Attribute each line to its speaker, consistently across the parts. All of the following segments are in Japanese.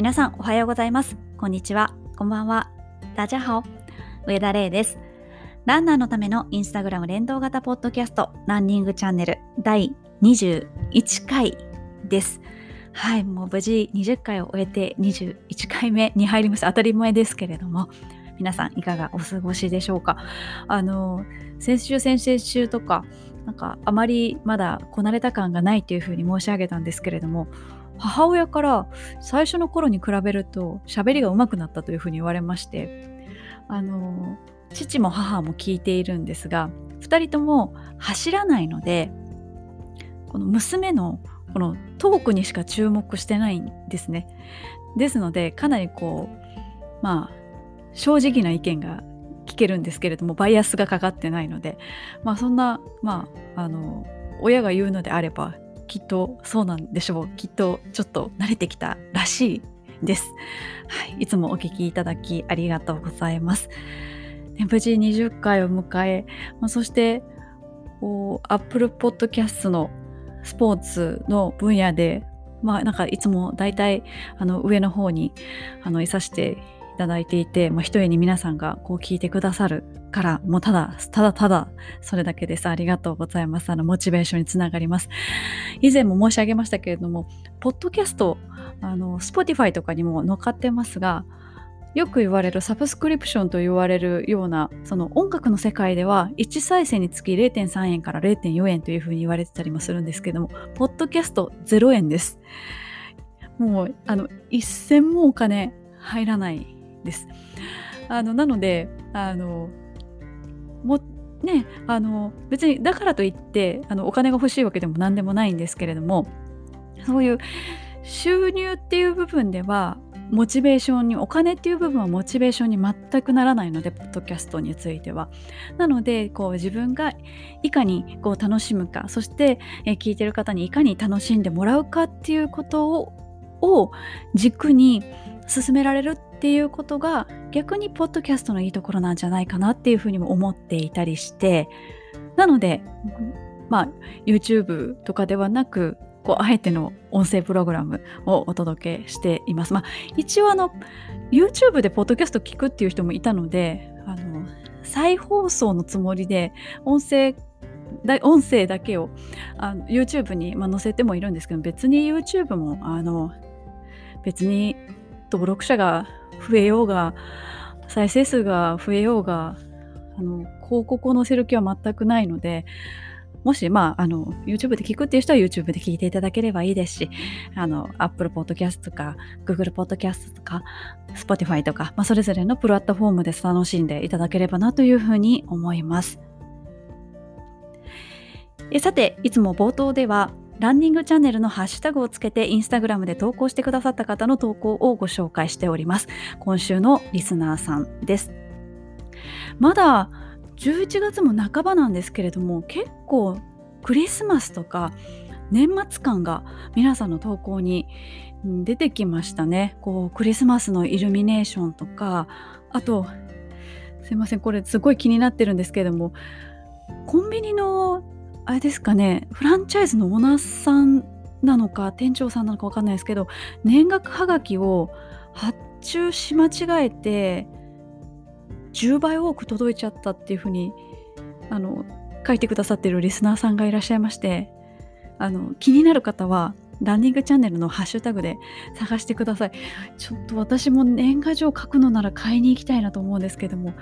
Speaker 1: 皆さんおはようございます。こんにちは。こんばんは。大家好。上田玲です。ランナーのためのインスタグラム連動型ポッドキャストランニングチャンネル第21回です。はい、もう無事20回を終えて21回目に入りました。当たり前ですけれども、皆さんいかがお過ごしでしょうか。あの、先週、先々週とか、なんかあまりまだこなれた感がないというふうに申し上げたんですけれども、母親から最初の頃に比べると喋りが上手くなったというふうに言われましてあの父も母も聞いているんですが2人とも走らないのでこの娘のこのトークにしか注目してないんですね。ですのでかなりこうまあ正直な意見が聞けるんですけれどもバイアスがかかってないのでまあそんなまああの親が言うのであればきっとそうなんでしょう。きっとちょっと慣れてきたらしいです、はい、いつもお聞きいただきありがとうございます、無事20回を迎え、まあ、そしてアップルポッドキャストのスポーツの分野でまあなんかいつも大体あの上の方にあのいさしてただいていて、まあ、一重に皆さんがこう聞いてくださるから、もうただ、ただただ、それだけです。ありがとうございます。あの、モチベーションにつながります。以前も申し上げましたけれども、ポッドキャスト、あの、Spotify とかにも載っかってますが、よく言われるサブスクリプションと言われるような、その音楽の世界では1再生につき0.3円から0.4円というふうに言われてたりもするんですけども、ポッドキャスト0円です。もう、あの、一銭もお金入らないです。あの、なので、あの、もねあの別にだからといってあのお金が欲しいわけでも何でもないんですけれどもそういう収入っていう部分ではモチベーションにお金っていう部分はモチベーションに全くならないのでポッドキャストについてはなのでこう自分がいかにこう楽しむかそして、え聞いてる方にいかに楽しんでもらうかっていうことをを軸に進められるっていうことが逆にポッドキャストのいいところなんじゃないかなっていうふうにも思っていたりしてなのでまあ YouTube とかではなくこうあえての音声プログラムをお届けしています。まあ、一応あの YouTube でポッドキャスト聞くっていう人もいたのであの再放送のつもりで音声音声だけをあの YouTube に、まあ、載せてもいるんですけど別に YouTube もあの別に登録者が増えようが再生数が増えようがあの広告を載せる気は全くないのでもし、まあ、あの、YouTube で聞くっていう人は YouTube で聞いていただければいいですし、あの、Apple Podcast とか、Google Podcast とか、Spotify とか、まあ、それぞれのプラットフォームで楽しんでいただければなというふうに思います。えさて、いつも冒頭では、ランニングチャンネルのハッシュタグをつけてインスタグラムで投稿してくださった方の投稿をご紹介しております。今週のリスナーさんです。まだ11月も半ばなんですけれども結構クリスマスとか年末感が皆さんの投稿に出てきましたね。こうクリスマスのイルミネーションとかあとすいませんこれすごい気になってるんですけれどもコンビニのあれですかねフランチャイズのオーナーさんなのか店長さんなのか分かんないですけど年額はがきを発注し間違えて10倍多く届いちゃったっていうふうにあの書いてくださってるリスナーさんがいらっしゃいましてあの気になる方はランニングチャンネルのハッシュタグで探してください。ちょっと私も年賀状書くのなら買いに行きたいなと思うんですけども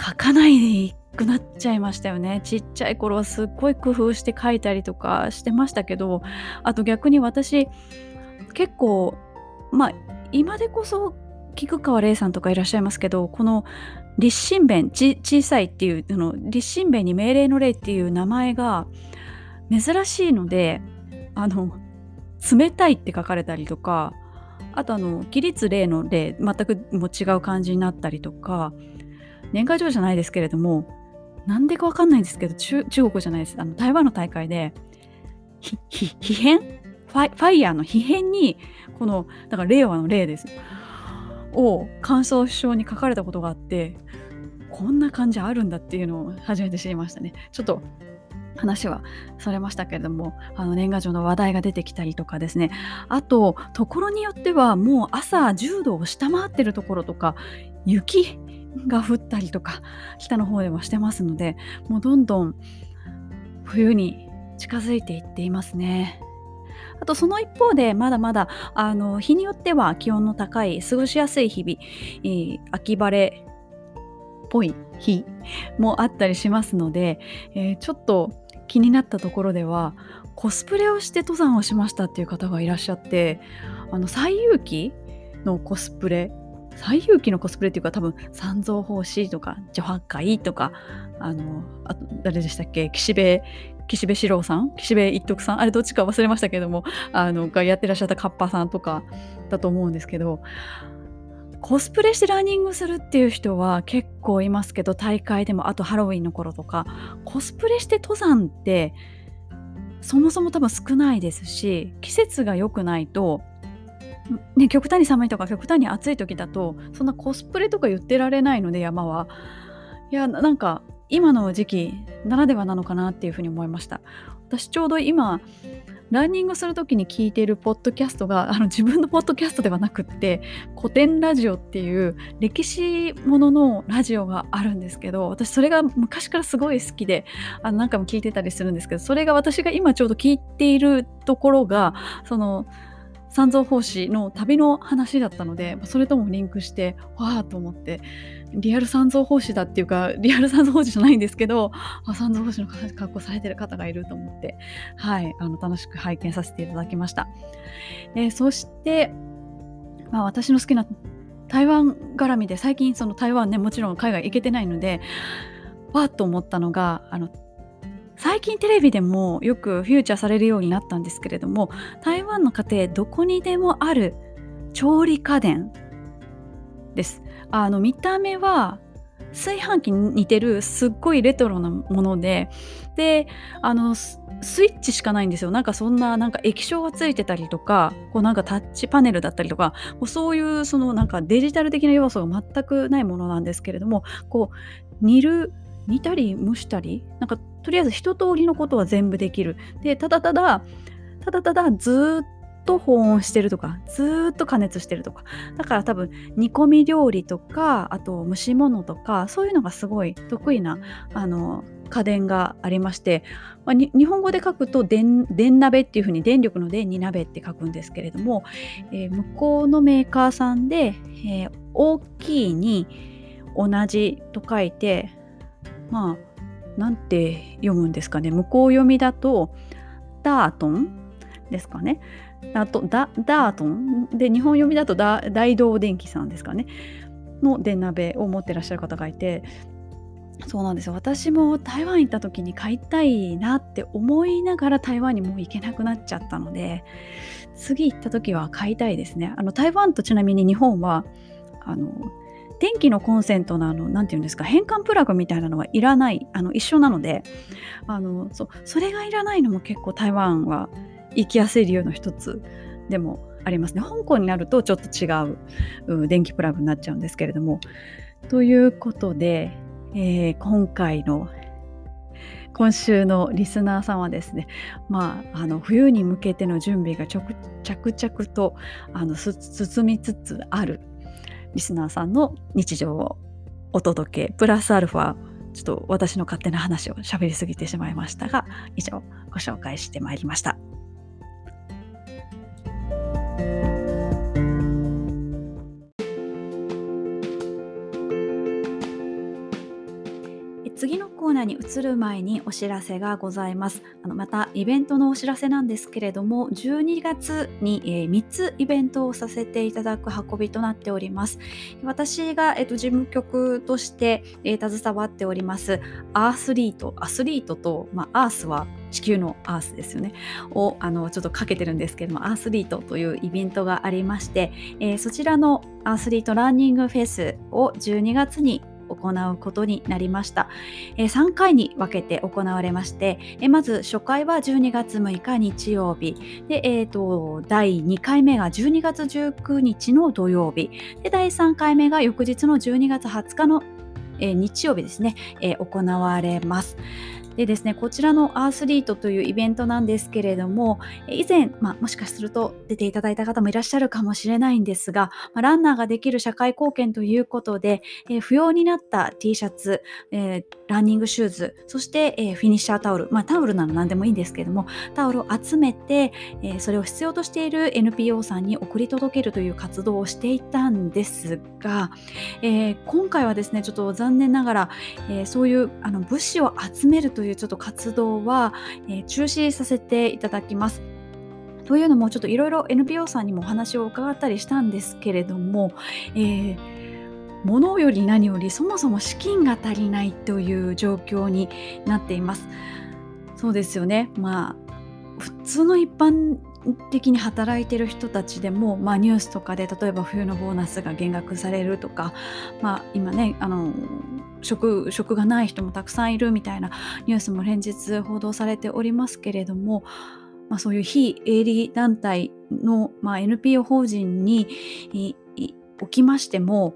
Speaker 1: 書かないくなっちゃいましたよね。ちっちゃい頃はすっごい工夫して書いたりとかしてましたけどあと逆に私結構まあ今でこそ菊川玲さんとかいらっしゃいますけどこの立身弁小さいっていうあの立身弁に命令の例っていう名前が珍しいのであの冷たいって書かれたりとかあとあの起立例の例全くも違う感じになったりとか年賀状じゃないですけれどもなんでかわかんないんですけど中国じゃないです。あの台湾の大会で皮変？ファファイヤーの皮変にこのだから令和の令です。を感想書に書かれたことがあってこんな感じあるんだっていうのを初めて知りましたね。ちょっと話はされましたけれどもあの年賀状の話題が出てきたりとかですね。あとところによってはもう朝10度を下回ってるところとか雪が降ったりとか北の方ではしてますのでもうどんどん冬に近づいていっていますね。あとその一方でまだまだあの日によっては気温の高い過ごしやすい日々、えー、秋晴れっぽい日もあったりしますので、えー、ちょっと気になったところではコスプレをして登山をしましたっていう方がいらっしゃってあの西遊記のコスプレ西遊記のコスプレっていうか多分三蔵法師とか女八海とかあのあ誰でしたっけ？岸辺岸辺四郎さん？岸辺一徳さん？あれどっちか忘れましたけどもあのがやってらっしゃったカッパさんとかだと思うんですけどコスプレしてランニングするっていう人は結構いますけど大会でもあとハロウィンの頃とかコスプレして登山ってそもそも多分少ないですし季節が良くないとね、極端に寒いとか極端に暑い時だとそんなコスプレとか言ってられないので山は。いやなんか今の時期ならではなのかなっていうふうに思いました。私ちょうど今ランニングする時に聞いているポッドキャストが あの自分のポッドキャストではなくって古典ラジオっていう歴史もののラジオがあるんですけど私それが昔からすごい好きであの何回も聞いてたりするんですけどそれが私が今ちょうど聞いているところがその三蔵法師の旅の話だったのでそれともリンクしてわあと思ってリアル三蔵法師だっていうかリアル三蔵法師じゃないんですけどあ三蔵法師の格好されてる方がいると思ってはいあの楽しく拝見させていただきました、えー、そして、まあ、私の好きな台湾絡みで最近その台湾ねもちろん海外行けてないのでわーっと思ったのがあの最近テレビでもよくフューチャーされるようになったんですけれども台湾の家庭どこにでもある調理家電です。あの見た目は炊飯器に似てるすっごいレトロなものでであのスイッチしかないんですよ。なんかそんななんか液晶がついてたりとかこうなんかタッチパネルだったりとかそういうそのなんかデジタル的な要素が全くないものなんですけれどもこう煮る煮たり蒸したりなんかとりあえず一通りのことは全部できる。でただただただただずっと保温してるとかずっと加熱してるとか。だから多分煮込み料理とかあと蒸し物とかそういうのがすごい得意なあの家電がありまして、まあ、日本語で書くと電鍋っていうふうに電力の電に鍋って書くんですけれども、えー、向こうのメーカーさんで、えー、大きいに同じと書いてまあなんて読むんですかね。向こう読みだとダートンですかね。あとダダートンで日本読みだと大道電機さんですかね。の電鍋を持ってらっしゃる方がいてそうなんですよ。私も台湾行った時に買いたいなって思いながら台湾にもう行けなくなっちゃったので次行った時は買いたいですね。あの台湾とちなみに日本はあの電気のコンセントのあの何て言うんですか変換プラグみたいなのはいらないあの一緒なのであのそそれがいらないのも結構台湾は行きやすい理由の一つでもありますね。香港になるとちょっと違う電気プラグになっちゃうんですけれども。ということで、えー、今回の今週のリスナーさんはですね、まあ、あの冬に向けての準備が着々とあの進みつつあるリスナーさんの日常をお届けプラスアルファちょっと私の勝手な話を喋りすぎてしまいましたが以上ご紹介してまいりました。ナに移る前にお知らせがございます。あのまたイベントのお知らせなんですけれども、12月に、えー、3つイベントをさせていただく運びとなっております。私が、えーと、事務局として、えー、携わっておりますアースリート、アスリートと、まあ、アースは地球のアースですよねをあのちょっとかけてるんですけどもアースリートというイベントがありまして、えー、そちらのアースリートランニングフェスを12月に行うことになりました。え3回に分けて行われまして、まず初回は12月6日日曜日、でえーと、第2回目が12月19日の土曜日、で第3回目が翌日の12月20日の、日曜日ですね、行われます。でですね、こちらのアースリートというイベントなんですけれども、以前、まあ、もしかすると出ていただいた方もいらっしゃるかもしれないんですが、まあ、ランナーができる社会貢献ということで、えー、不要になった T シャツ、えー、ランニングシューズ、そして、えー、フィニッシャータオル、まあ、タオルなら何でもいいんですけども、タオルを集めて、えそれを必要としている NPO さんに送り届けるという活動をしていたんですが、え今回はですね、ちょっと残念ながら、えそういうあの物資を集めるというちょっと活動は、え中止させていただきます。というのもちょっといろいろ NPO さんにもお話を伺ったりしたんですけれども、えー、物より何よりそもそも資金が足りないという状況になっています。そうですよね。まあ普通の一般的に働いてる人たちでも、まあ、ニュースとかで例えば冬のボーナスが減額されるとか、まあ、今ねあの職職がない人もたくさんいるみたいなニュースも連日報道されておりますけれども、まあ、そういう非営利団体の、まあ、NPO 法人におきましても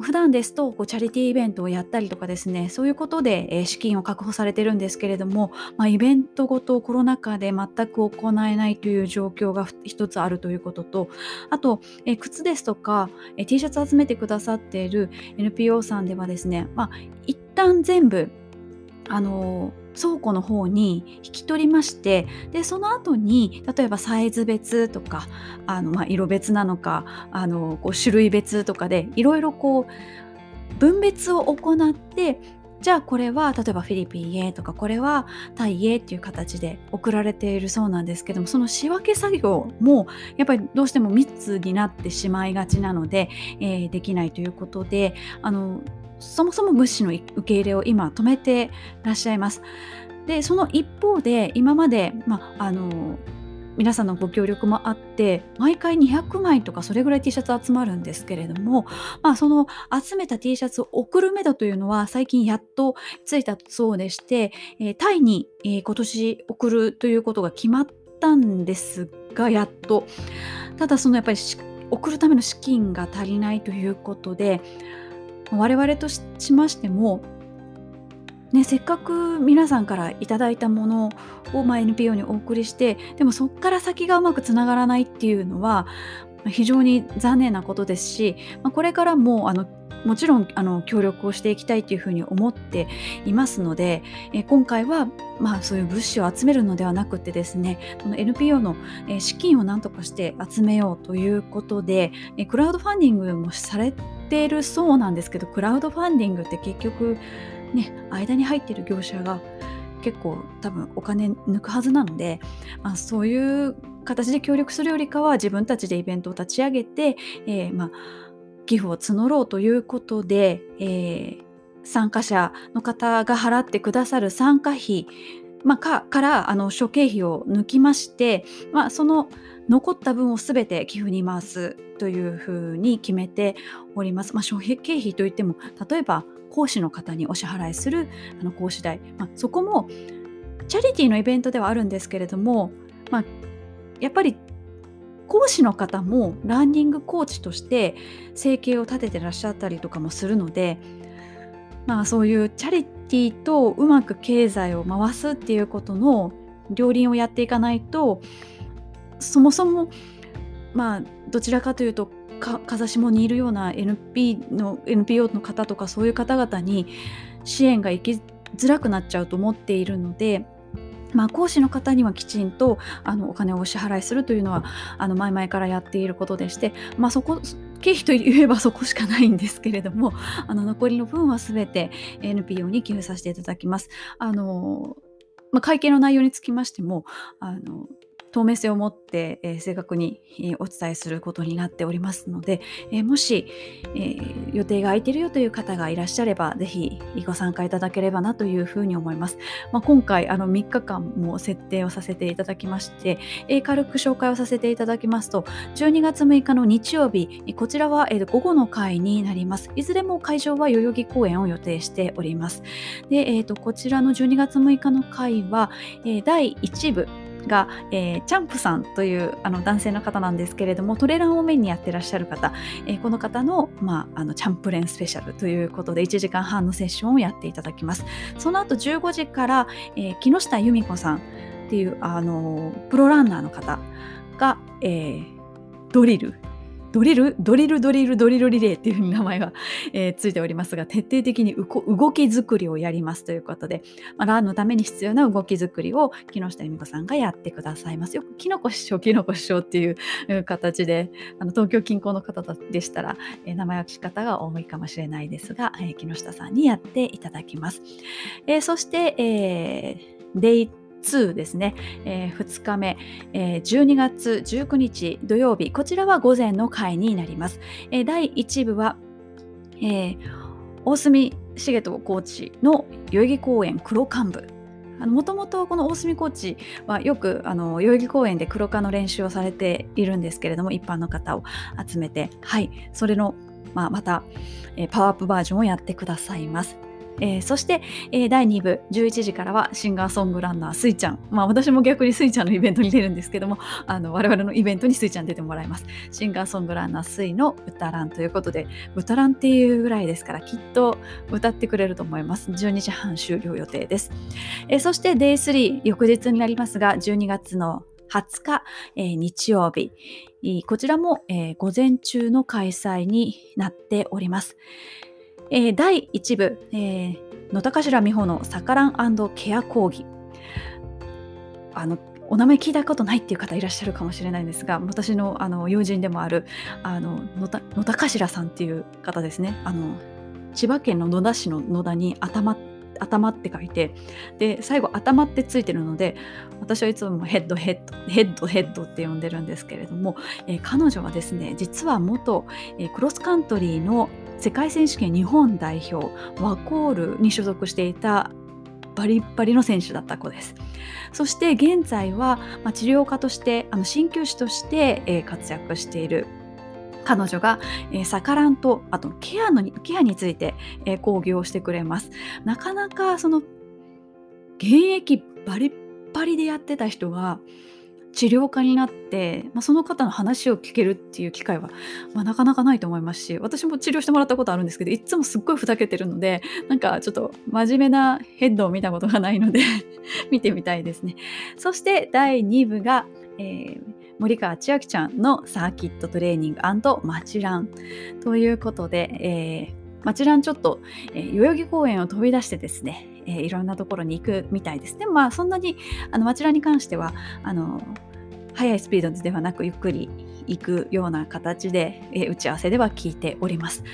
Speaker 1: 普段ですとこうチャリティーイベントをやったりとかですねそういうことで、え資金を確保されてるんですけれども、まあ、イベントごとコロナ禍で全く行えないという状況が一つあるということとあと、え靴ですとか、え T シャツ集めてくださっている NPO さんではですね、まあ、一旦全部あの倉庫の方に引き取りましてでその後に例えばサイズ別とかあの、まあ、色別なのかあのこう種類別とかでいろいろこう分別を行ってじゃあこれは例えばフィリピンへとかこれはタイへっていう形で送られているそうなんですけどもその仕分け作業もやっぱりどうしても密になってしまいがちなので、えー、できないということであのそもそも物資の受け入れを今止めてらっしゃいます。でその一方で今まで、まあの皆さんのご協力もあって毎回200枚とかそれぐらい T シャツ集まるんですけれども、まあ、その集めた T シャツを送るめどというのは最近やっとついたそうでして、えー、タイに、えー、今年送るということが決まったんですがやっとただそのやっぱり送るための資金が足りないということで我々としましても、ね、せっかく皆さんからいただいたものを、ま、NPO にお送りしてでもそこから先がうまくつながらないっていうのは非常に残念なことですし、まあ、これからもあのもちろんあの協力をしていきたいというふうに思っていますので、え今回は、まあ、そういう物資を集めるのではなくてですねこの NPO の、資金を何とかして集めようということで、えクラウドファンディングもされているそうなんですけどクラウドファンディングって結局ね間に入ってる業者が結構多分お金抜くはずなので、まあ、そういう形で協力するよりかは自分たちでイベントを立ち上げて、えー、まあ寄付を募ろうということで、えー、参加者の方が払ってくださる参加費、まあ、かからあの諸経費を抜きまして、まあ、その残った分を全て寄付に回すというふうに決めております。まあ、諸経費といっても例えば講師の方にお支払いするあの講師代、まあ、そこもチャリティーのイベントではあるんですけれども、まあ、やっぱり講師の方もランニングコーチとして生計を立ててらっしゃったりとかもするので、まあ、そういうチャリティーとうまく経済を回すっていうことの両輪をやっていかないとそもそもまあどちらかというと風下にいるような NP の NPO の方とかそういう方々に支援が行きづらくなっちゃうと思っているのでまあ、講師の方にはきちんとあのお金をお支払いするというのはあの前々からやっていることでして、まあ、そこ経費といえばそこしかないんですけれどもあの残りの分は全て NPO に寄付させていただきます。あのまあ、会計の内容につきましてもあの透明性を持って、えー、正確に、えー、お伝えすることになっておりますので、えー、もし、え予定が空いているよという方がいらっしゃれば、ぜひご参加いただければなというふうに思います。まあ、今回、あの3日間も設定をさせていただきまして、え軽く紹介をさせていただきますと、12月6日の日曜日、こちらは、え午後の会になります。いずれも会場は代々木公園を予定しております。で、えーと、こちらの12月6日の会は、え第1部、が、えー、チャンプさんというあの男性の方なんですけれどもトレランをメインにやってらっしゃる方、えー、この方の,、まあ、あのチャンプレンスペシャルということで1時間半のセッションをやっていただきます。その後15時から、えー、木下由美子さんっていうあのプロランナーの方が、えー、ドリルドリルドリルドリルドリルリレーっていう名前が、えー、ついておりますが徹底的に動き作りをやりますということで、まあ、ランのために必要な動き作りを木下由美子さんがやってくださいます。よくキノコ師匠キノコ師匠っていう形であの東京近郊の方でしたら、えー、名前は聞き方が多いかもしれないですが、えー、木下さんにやっていただきます、えー、そして、えー、デイ2ですね、えー、2日目、えー、12月19日土曜日こちらは午前の会になります、えー、第1部は、えー、大隅重人コーチの代々木公園黒幹部。もともとこの大隅コーチはよくあの代々木公園で黒化の練習をされているんですけれども一般の方を集めてはいそれの、まあ、また、えー、パワーアップバージョンをやってくださいます。えー、そして、えー、第2部11時からはシンガーソングランナースイちゃん、まあ、私も逆にスイちゃんのイベントに出るんですけども あの我々のイベントにスイちゃん出てもらいます。シンガーソングランナースイの歌ランということで歌ランっていうぐらいですからきっと歌ってくれると思います。12時半終了予定です、えー、そして Day3 翌日になりますが12月の20日、えー、日曜日。こちらも、えー、午前中の開催になっております。えー、第1部、えー、野田頭美穂のサカランケア講義。あのお名前聞いたことないっていう方いらっしゃるかもしれないんですが私のあの友人でもあるあの野田頭さんっていう方ですね。あの千葉県の野田市の野田に頭頭って書いてで最後頭ってついてるので私はいつもヘッドヘッドヘッドヘッドって呼んでるんですけれども、えー、彼女はですね実は元、えー、クロスカントリーの世界選手権日本代表ワコールに所属していたバリバリの選手だった子です。そして現在は、まあ、治療家としてあの鍼灸師として、えー、活躍している彼女が、えー、サカランとあとケアのケアについて、えー、講義をしてくれます。なかなかその現役バリッバリでやってた人が治療家になって、まあ、その方の話を聞けるっていう機会は、まあ、なかなかないと思いますし私も治療してもらったことあるんですけどいつもすっごいふざけてるのでなんかちょっと真面目なヘッドを見たことがないので 見てみたいですね。そして第2部が、えー、森川千秋ちゃんのサーキットトレーニングマチランということで、えーマチランちょっと、えー、代々木公園を飛び出してですね、えー、いろんなところに行くみたいです。でもまあそんなにあのマチランに関してはあの速いスピードではなくゆっくり行くような形で、えー、打ち合わせでは聞いております。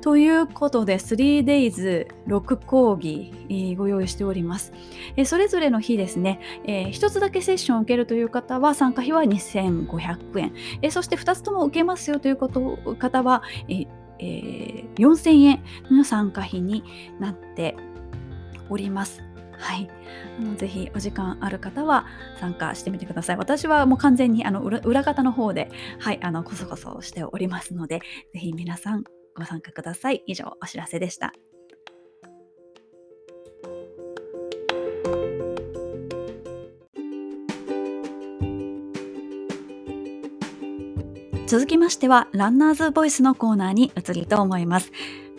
Speaker 1: ということで 3days6 講義、えー、ご用意しております。えー、それぞれの日ですね、えー、1つだけセッションを受けるという方は参加費は2500円、えー、そして2つとも受けますよということ方は、えーえー、4000円の参加費になっております。はい、あのぜひお時間ある方は参加してみてください。私はもう完全にあの裏裏方の方で、はい、あのこそこそしておりますので、ぜひ皆さんご参加ください。以上、お知らせでした。続きましては、ランナーズボイスのコーナーに移りと思います。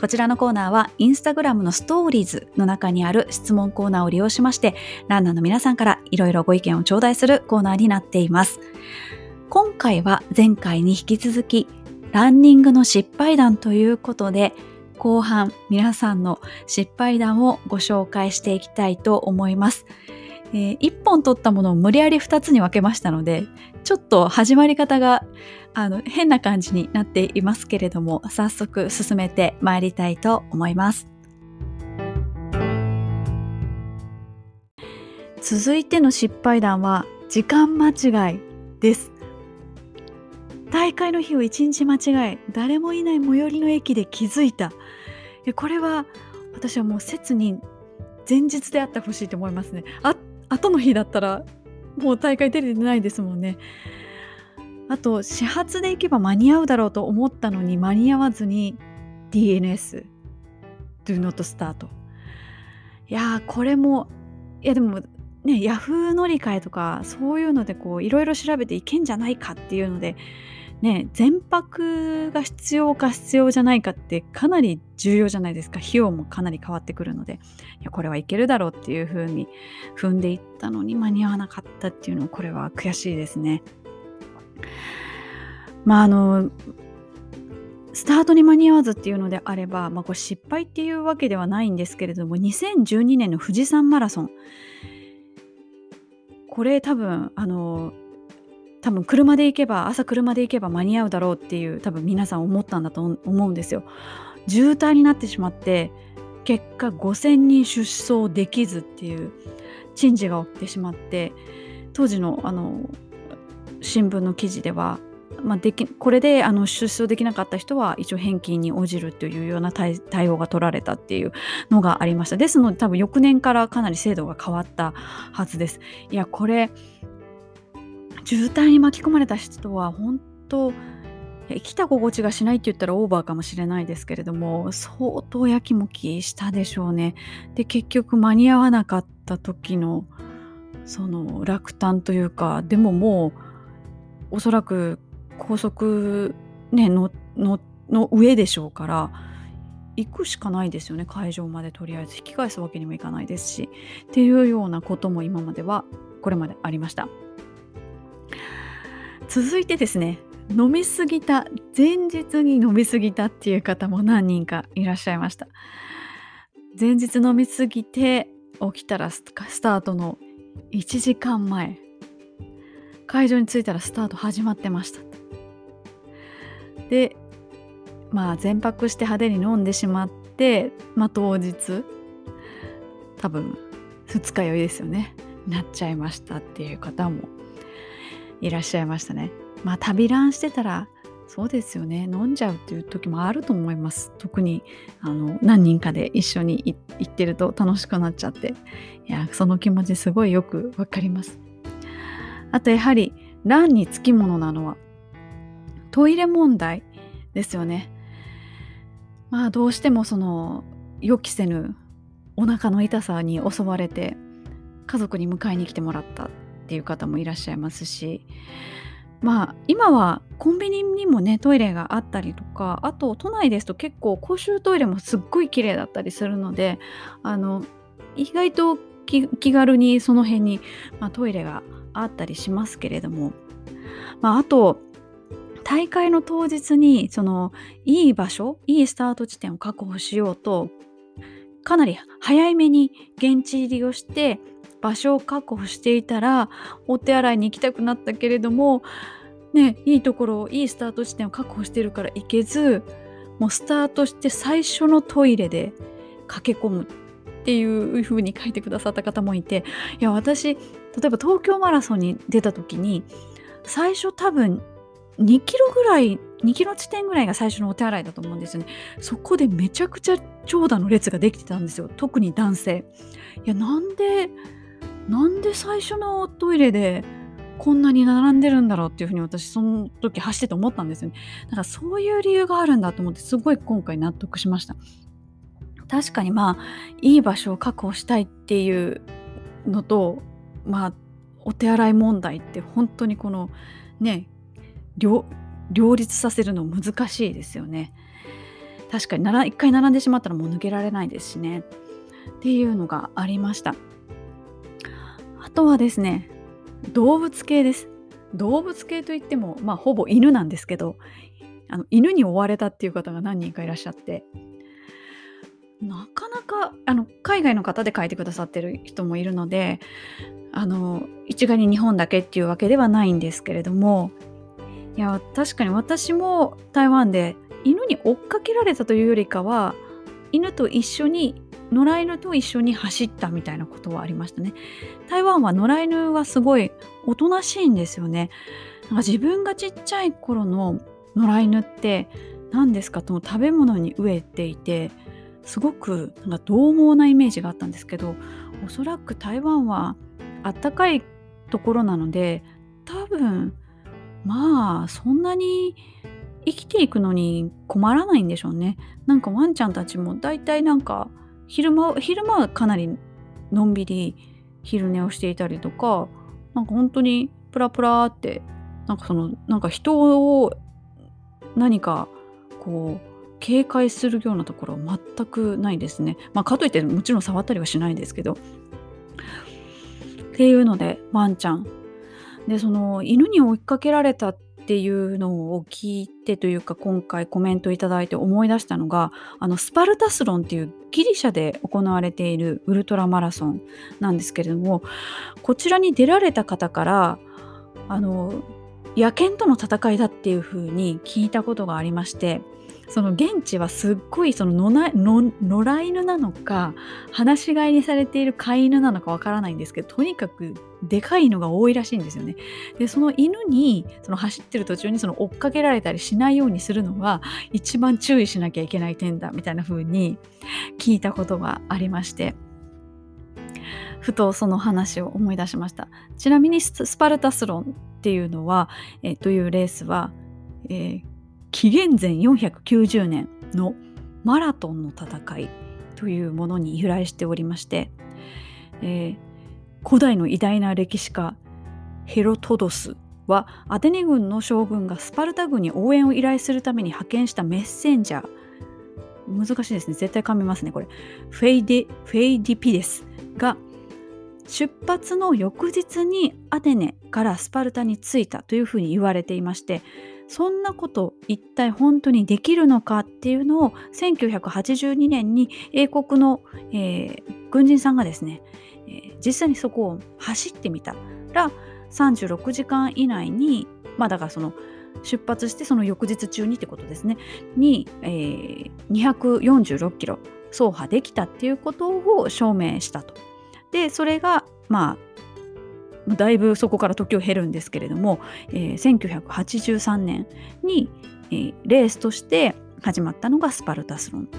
Speaker 1: こちらのコーナーはインスタグラムのストーリーズの中にある質問コーナーを利用しましてランナーの皆さんからいろいろご意見を頂戴するコーナーになっています。今回は前回に引き続きランニングの失敗談ということで後半皆さんの失敗談をご紹介していきたいと思います。えー、1本取ったものを無理やり2つに分けましたのでちょっと始まり方があの変な感じになっていますけれども早速進めてまいりたいと思います。続いての失敗談は時間間違いです。大会の日を1日間違え誰もいない最寄りの駅で気づいた。これは私はもう切に前日であってほしいと思いますね。あ後の日だったらもう大会出れてないですもんね。あと始発で行けば間に合うだろうと思ったのに間に合わずに DNS Do not start いやーこれもいやでもね Yahoo 乗り換えとかそういうのでこういろいろ調べていけんじゃないかっていうので、ね、全泊が必要か必要じゃないかってかなり重要じゃないですか。費用もかなり変わってくるので。いやこれはいけるだろうっていうふうに踏んでいったのに間に合わなかったっていうのこれは悔しいですね。まああのスタートに間に合わずっていうのであれば、まあ、これ失敗っていうわけではないんですけれども2012年の富士山マラソン。これ多分あの多分車で行けば朝車で行けば間に合うだろうっていう多分皆さん思ったんだと思うんですよ。渋滞になってしまって結果5,000人出走できずっていう珍事が起きてしまって当時のあの新聞の記事では、まあ、できこれであの出走できなかった人は一応返金に応じるというような対応が取られたっていうのがありましたですので多分翌年からかなり制度が変わったはずですいやこれ渋滞に巻き込まれた人は本当生きた心地がしないって言ったらオーバーかもしれないですけれども相当やきもきしたでしょうね。で結局間に合わなかった時のその落胆というかでももうおそらく高速、ね、ののの上でしょうから行くしかないですよね会場までとりあえず引き返すわけにもいかないですしっていうようなことも今まではこれまでありました。続いてですね飲みすぎた前日に飲みすぎたっていう方も何人かいらっしゃいました。前日飲みすぎて起きたらスタートの1時間前。会場に着いたらスタート始まってました。でまあ全泊して派手に飲んでしまってまあ当日多分二日酔いですよね。なっちゃいましたっていう方もいらっしゃいましたね。まあ旅ランしてたらそうですよね。飲んじゃうっていう時もあると思います。特にあの何人かで一緒に行ってると楽しくなっちゃって。いやその気持ちすごいよくわかります。あとやはりランにつきものなのはトイレ問題ですよね。まあどうしてもその予期せぬお腹の痛さに襲われて家族に迎えに来てもらった。っていう方もいらっしゃいますしまあ今はコンビニにもねトイレがあったりとかあと都内ですと結構公衆トイレもすっごい綺麗だったりするのであの意外と気軽にその辺に、まあ、トイレがあったりしますけれども、まあ、あと大会の当日にそのいい場所いいスタート地点を確保しようとかなり早めに現地入りをして場所を確保していたらお手洗いに行きたくなったけれどもねいいところいいスタート地点を確保してるから行けずもうスタートして最初のトイレで駆け込むっていう風に書いてくださった方もいていや私例えば東京マラソンに出た時に最初多分2キロぐらい2キロ地点ぐらいが最初のお手洗いだと思うんですよね。そこでめちゃくちゃ長蛇の列ができてたんですよ。特に男性。いやなんでなんで最初のトイレでこんなに並んでるんだろうっていうふうに私その時走ってて思ったんですよね。だからそういう理由があるんだと思ってすごい今回納得しました。確かにまあいい場所を確保したいっていうのとまあお手洗い問題って本当にこのね両立させるの難しいですよね。確かに一回並んでしまったらもう抜けられないですしねっていうのがありました。とはですね動物系です。動物系といってもまあほぼ犬なんですけどあの犬に追われたっていう方が何人かいらっしゃってなかなかあの海外の方で書いてくださってる人もいるのであの一概に日本だけっていうわけではないんですけれどもいや確かに私も台湾で犬に追っかけられたというよりかは犬と一緒に野良犬と一緒に走ったみたいなことはありましたね。台湾は野良犬はすごいおとなしいんですよね。なんか自分がちっちゃい頃の野良犬って何ですかと食べ物に飢えていてすごくなんか獰猛なイメージがあったんですけどおそらく台湾はあったかいところなので多分まあそんなに生きていくのに困らないんでしょうね。なんかワンちゃんたちも大体なんか昼間昼間はかなりのんびり昼寝をしていたりとかなんか本当にプラプラってなんかそのなんか人を何かこう警戒するようなところは全くないですね。まあ、かといってもちろん触ったりはしないんですけど。っていうのでワンちゃんでその犬に追いかけられたっていうのを聞いてというか今回コメントいただいて思い出したのがあのスパルタスロンっていうギリシャで行われているウルトラマラソンなんですけれどもこちらに出られた方からあの野犬との戦いだっていうふうに聞いたことがありましてその現地はすっごいその野良犬なのか放し飼いにされている飼い犬なのかわからないんですけどとにかくでかいのが多いらしいんですよね。でその犬にその走ってる途中にその追っかけられたりしないようにするのが一番注意しなきゃいけない点だみたいな風に聞いたことがありまして。ふとその話を思い出しましたちなみにスパルタスロンっていうのは、えというレースは、えー、紀元前490年のマラトンの戦いというものに由来しておりまして、えー、古代の偉大な歴史家ヘロトドスはアテネ軍の将軍がスパルタ軍に応援を依頼するために派遣したメッセンジャー。難しいですね。絶対噛みますねこれ。フェイデフェイディピデスが出発の翌日にアテネからスパルタに着いたというふうに言われていましてそんなこと一体本当にできるのかっていうのを1982年に英国の、えー、軍人さんがですね、えー、実際にそこを走ってみたら36時間以内にまあだからその出発してその翌日中にってことですねに、えー、246キロ走破できたっていうことを証明したと。でそれがまあだいぶそこから時を経るんですけれども、えー、1983年に、えー、レースとして始まったのがスパルタスロン。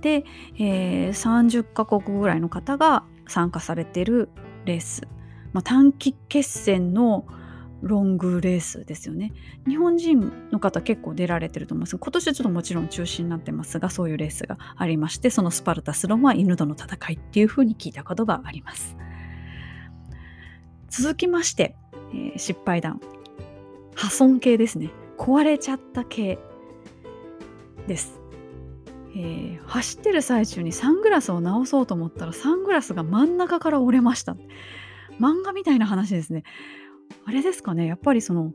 Speaker 1: で、えー、30カ国ぐらいの方が参加されてるレース、まあ、短期決戦のロングレースですよね。日本人の方結構出られてると思います今年はちょっともちろん中止になってますがそういうレースがありましてそのスパルタスロンは犬との戦いっていうふうに聞いたことがあります。続きまして、えー、失敗談。破損系ですね。壊れちゃった系です。えー、走ってる最中にサングラスを直そうと思ったらサングラスが真ん中から折れました。漫画みたいな話ですね。あれですかね。やっぱりその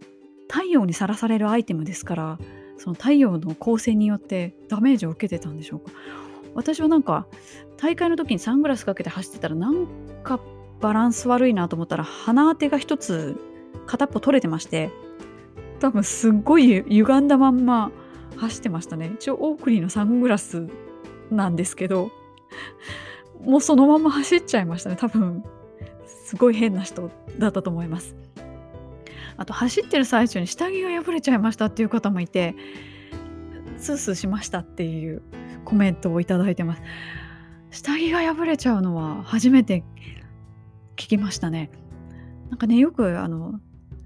Speaker 1: 太陽にさらされるアイテムですからその太陽の光線によってダメージを受けてたんでしょうか。私はなんか大会の時にサングラスかけて走ってたらなんかバランス悪いなと思ったら鼻当てが一つ片っぽ取れてまして多分すっごい歪んだまんま走ってましたね。一応オークリーのサングラスなんですけどもうそのまま走っちゃいましたね。多分すごい変な人だったと思います。あと走ってる最中に下着が破れちゃいましたっていう方もいてスースーしましたっていうコメントをいただいてます。下着が破れちゃうのは初めて聞きましたね。なんかねよくあの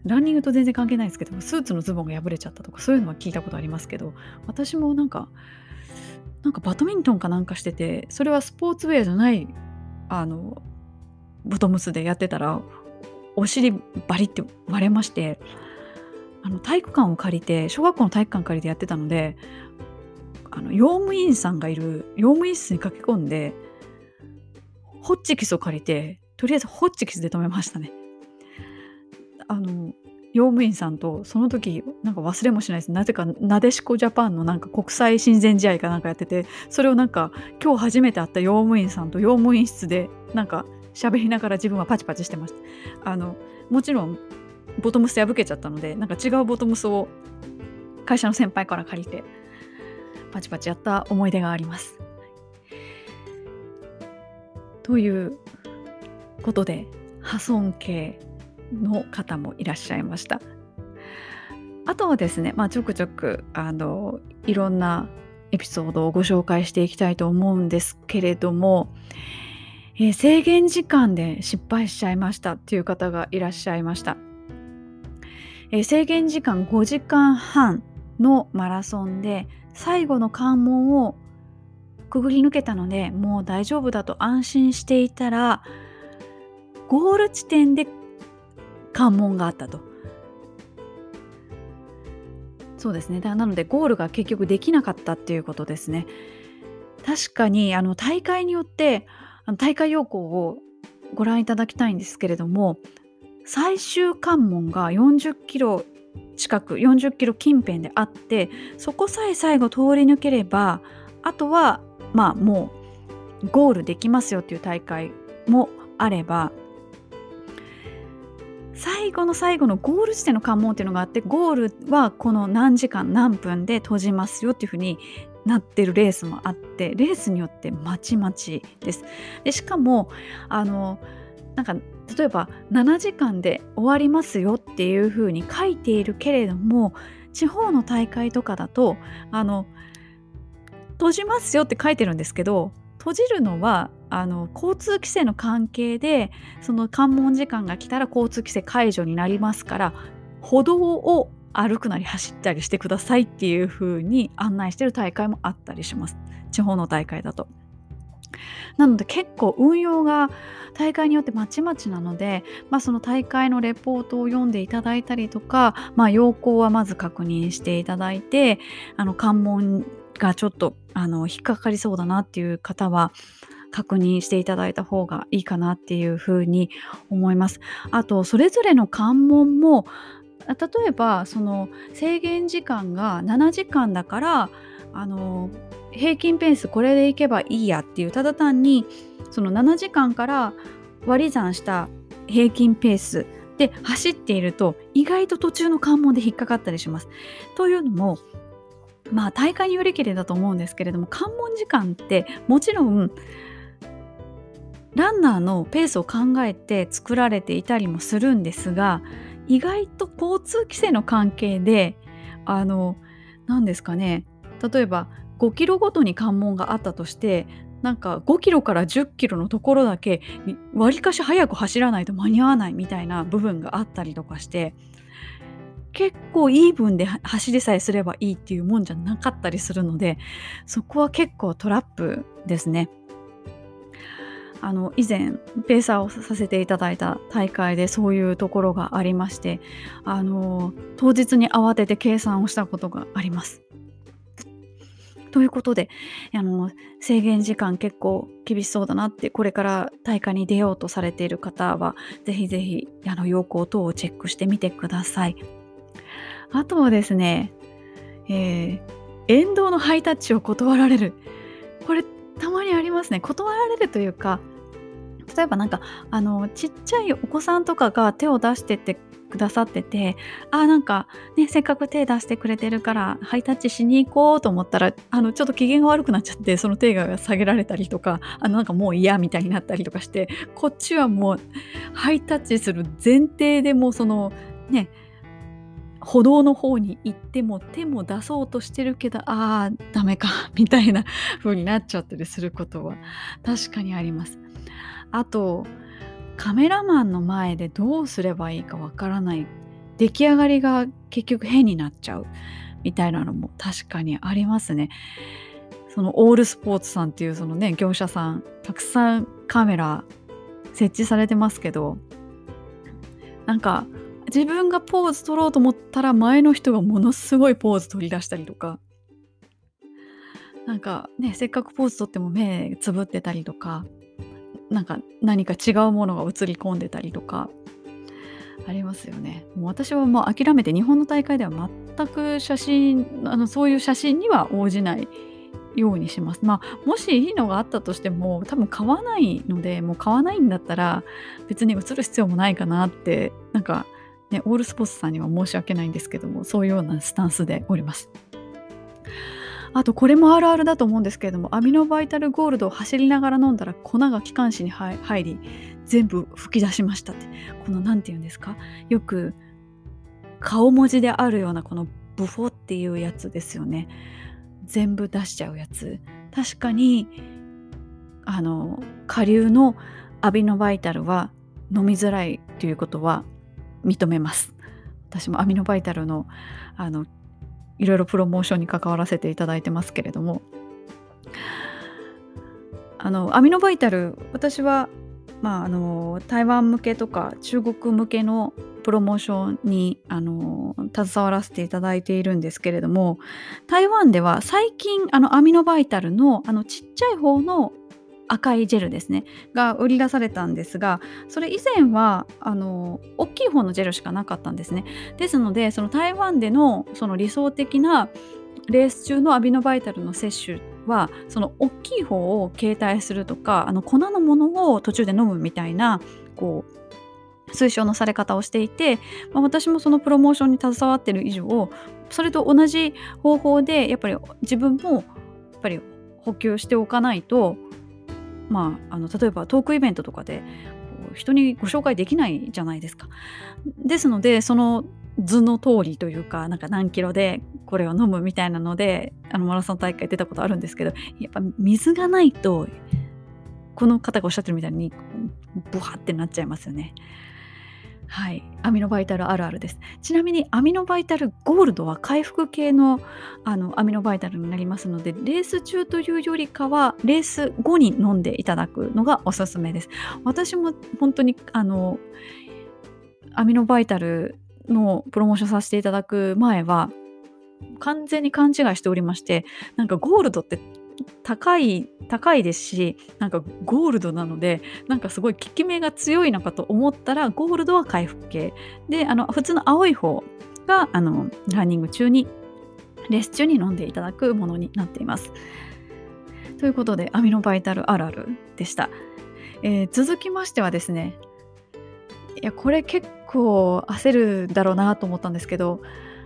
Speaker 1: ランニングと全然関係ないですけどスーツのズボンが破れちゃったとかそういうのは聞いたことありますけど私もなんかなんかバドミントンかなんかしててそれはスポーツウェアじゃないあのボトムスでやってたらお尻バリって割れましてあの体育館を借りて小学校の体育館借りてやってたのであの用務員さんがいる用務員室に駆け込んでホッチキスを借りてとりあえずホッチキスで止めましたね。あの用務員さんとその時なんか忘れもしないですなぜかなでしこジャパンのなんか国際親善試合かなんかやっててそれをなんか今日初めて会った用務員さんと用務員室でなんか喋りながら自分はパチパチしてましたあのもちろんボトムス破けちゃったのでなんか違うボトムスを会社の先輩から借りてパチパチやった思い出があります。ということで破損系の方もいらっしゃいました。あとはですね、まあ、ちょくちょくあのいろんなエピソードをご紹介していきたいと思うんですけれども、えー、制限時間で失敗しちゃいましたっていう方がいらっしゃいました、えー、制限時間5時間半のマラソンで最後の関門をくぐり抜けたのでもう大丈夫だと安心していたらゴール地点で関門があったと。そうですね。だなのでゴールが結局できなかったっていうことですね。確かにあの大会によってあの大会要項をご覧いただきたいんですけれども最終関門が40キロ近く40キロ近辺であってそこさえ最後通り抜ければあとはまあもうゴールできますよっていう大会もあれば最後の最後のゴール地点の関門っていうのがあってゴールはこの何時間何分で閉じますよっていうふうになってるレースもあってレースによってまちまちです。でしかもあのなんか例えば7時間で終わりますよっていうふうに書いているけれども地方の大会とかだとあの閉じますよって書いてるんですけど閉じるのはあの交通規制の関係でその関門時間が来たら交通規制解除になりますから歩道を歩くなり走ったりしてくださいっていう風に案内してる大会もあったりします地方の大会だと。なので結構運用が大会によってまちまちなので、まあ、その大会のレポートを読んでいただいたりとか、まあ、要項はまず確認していただいてあの関門がちょっとあの引っかかりそうだなっていう方は確認していただいた方がいいかなっていうふうに思います。あとそれぞれの関門も例えばその制限時間が7時間だからあの平均ペースこれでいけばいいやっていうただ単にその7時間から割り算した平均ペースで走っていると意外と途中の関門で引っかかったりします。というのもまあ大会によりけりだと思うんですけれども関門時間ってもちろんランナーのペースを考えて作られていたりもするんですが意外と交通規制の関係であの何ですかね例えば5キロごとに関門があったとしてなんか5キロから10キロのところだけわりかし早く走らないと間に合わないみたいな部分があったりとかして結構イーブンで走りさえすればいいっていうもんじゃなかったりするのでそこは結構トラップですね。あの以前ペーサーをさせていただいた大会でそういうところがありましてあの当日に慌てて計算をしたことがあります。ということであの制限時間結構厳しそうだなってこれから大会に出ようとされている方はぜひぜひあの要項等をチェックしてみてください。あとはですね、えー、沿道のハイタッチを断られる。これたまにありますね。断られるというか、例えばなんかあのちっちゃいお子さんとかが手を出してってくださっててあなんかねせっかく手出してくれてるからハイタッチしに行こうと思ったらあのちょっと機嫌が悪くなっちゃってその手が下げられたりとかあのなんかもう嫌みたいになったりとかしてこっちはもうハイタッチする前提でもうそのね歩道の方に行っても手も出そうとしてるけどああダメかみたいな風になっちゃったりすることは確かにあります。あとカメラマンの前でどうすればいいかわからない。出来上がりが結局変になっちゃう。みたいなのも確かにありますね。そのオールスポーツさんっていうそのね業者さんたくさんカメラ設置されてますけどなんか自分がポーズ取ろうと思ったら前の人がものすごいポーズ取り出したりとか。なんかねせっかくポーズ取っても目つぶってたりとか。なんか何か違うものが映り込んでたりとかありますよね。もう私はもう諦めて日本の大会では全く写真あのそういう写真には応じないようにします。まあもしいいのがあったとしても多分買わないのでもう買わないんだったら別に映る必要もないかなってなんかねオールスポーツさんには申し訳ないんですけどもそういうようなスタンスでおります。あとこれもあるあるだと思うんですけれどもアミノバイタルゴールドを走りながら飲んだら粉が気管支に入り全部吹き出しましたって。この何て言うんですか？よく顔文字であるようなこのブフォっていうやつですよね。全部出しちゃうやつ。確かにあの下流のアビノバイタルは飲みづらいということは認めます。私もアミノバイタルのあのいろいろプロモーションに関わらせていただいてますけれども。あのアミノバイタル私はまあ、あの台湾向けとか中国向けのプロモーションにあの携わらせていただいているんですけれども台湾では最近あのアミノバイタルのあのちっちゃい方の赤いジェルですね。が売り出されたんですがそれ以前はあの大きい方のジェルしかなかったんですね。ですのでその台湾でのその理想的なレース中のアビノバイタルの摂取はその大きい方を携帯するとかあの粉のものを途中で飲むみたいなこう推奨のされ方をしていて、まあ、私もそのプロモーションに携わってる以上それと同じ方法でやっぱり自分もやっぱり補給しておかないとまあ、あの例えばトークイベントとかで人にご紹介できないじゃないですか。ですのでその図の通りというかなんか何キロでこれを飲むみたいなのであのマラソン大会出たことあるんですけどやっぱ水がないとこの方がおっしゃってるみたいにブワってなっちゃいますよね。はい、アミノバイタルあるあるです。ちなみにアミノバイタルゴールドは回復系のあのアミノバイタルになりますのでレース中というよりかはレース後に飲んでいただくのがおすすめです。私も本当にあのアミノバイタルのプロモーションさせていただく前は完全に勘違いしておりましてなんかゴールドって高い高いですしなんかゴールドなのでなんかすごい効き目が強いのかと思ったらゴールドは回復系であの普通の青い方があのランニング中にレース中に飲んでいただくものになっています。ということでアミノバイタルあるあるでした。えー、続きましてはですねいやこれ結構焦るだろうなと思ったんですけど